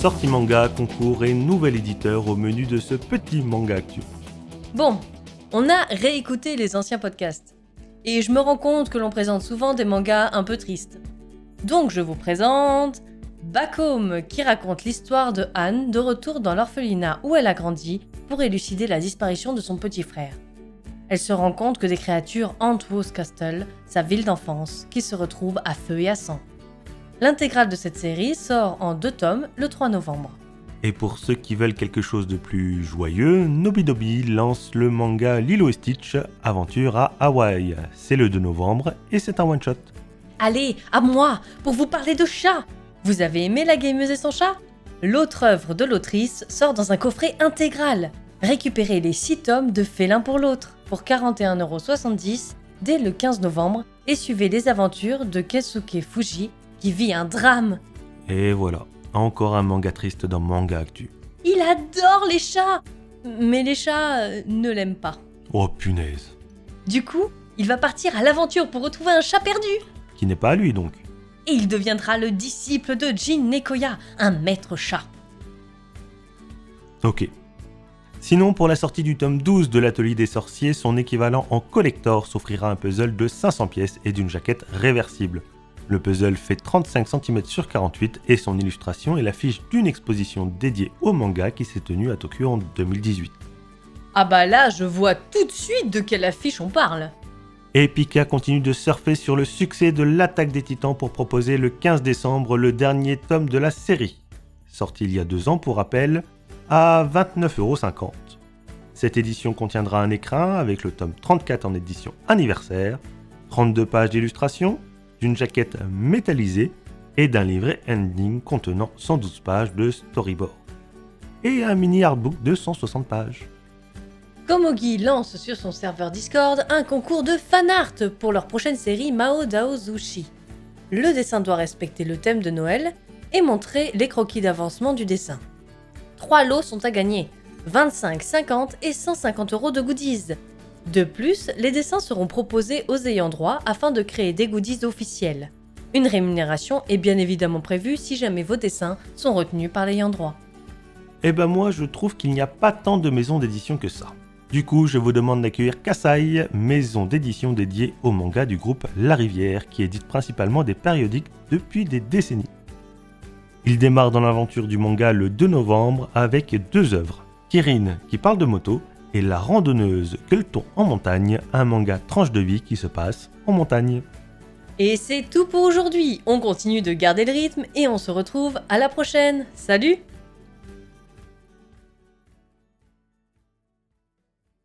sortie manga, concours et nouvel éditeur au menu de ce petit manga actu. Bon, on a réécouté les anciens podcasts. Et je me rends compte que l'on présente souvent des mangas un peu tristes. Donc je vous présente Back Home qui raconte l'histoire de Anne de retour dans l'orphelinat où elle a grandi pour élucider la disparition de son petit frère. Elle se rend compte que des créatures hantent Rose Castle, sa ville d'enfance, qui se retrouve à feu et à sang. L'intégrale de cette série sort en deux tomes le 3 novembre. Et pour ceux qui veulent quelque chose de plus joyeux, Nobidobi lance le manga Lilo et Stitch Aventure à Hawaï. C'est le 2 novembre et c'est un one-shot. Allez, à moi, pour vous parler de chat Vous avez aimé La Gameuse et son chat? L'autre œuvre de l'autrice sort dans un coffret intégral. Récupérez les 6 tomes de Félin pour l'autre pour 41,70€ dès le 15 novembre et suivez les aventures de Kesuke Fuji qui vit un drame. Et voilà, encore un manga triste dans Manga Actu. Il adore les chats Mais les chats euh, ne l'aiment pas. Oh punaise. Du coup, il va partir à l'aventure pour retrouver un chat perdu. Qui n'est pas à lui donc. Et il deviendra le disciple de Jin Nekoya, un maître chat. Ok. Sinon, pour la sortie du tome 12 de l'Atelier des Sorciers, son équivalent en collector s'offrira un puzzle de 500 pièces et d'une jaquette réversible. Le puzzle fait 35 cm sur 48 et son illustration est l'affiche d'une exposition dédiée au manga qui s'est tenue à Tokyo en 2018. Ah bah là, je vois tout de suite de quelle affiche on parle. Et Pika continue de surfer sur le succès de l'attaque des titans pour proposer le 15 décembre le dernier tome de la série. Sorti il y a deux ans pour rappel, à 29,50€. Cette édition contiendra un écrin avec le tome 34 en édition anniversaire, 32 pages d'illustration, d'une jaquette métallisée et d'un livret ending contenant 112 pages de storyboard. Et un mini artbook de 160 pages. Komogi lance sur son serveur Discord un concours de fanart pour leur prochaine série Mao Dao Zushi. Le dessin doit respecter le thème de Noël et montrer les croquis d'avancement du dessin. Trois lots sont à gagner 25, 50 et 150 euros de goodies. De plus, les dessins seront proposés aux ayants droit afin de créer des goodies officiels. Une rémunération est bien évidemment prévue si jamais vos dessins sont retenus par l'ayant droit. Eh ben moi je trouve qu'il n'y a pas tant de maisons d'édition que ça. Du coup, je vous demande d'accueillir Kasai, maison d'édition dédiée au manga du groupe La Rivière, qui édite principalement des périodiques depuis des décennies. Il démarre dans l'aventure du manga le 2 novembre avec deux œuvres. Kirin, qui parle de moto, et La randonneuse Gueuleton en montagne, un manga tranche de vie qui se passe en montagne. Et c'est tout pour aujourd'hui. On continue de garder le rythme et on se retrouve à la prochaine. Salut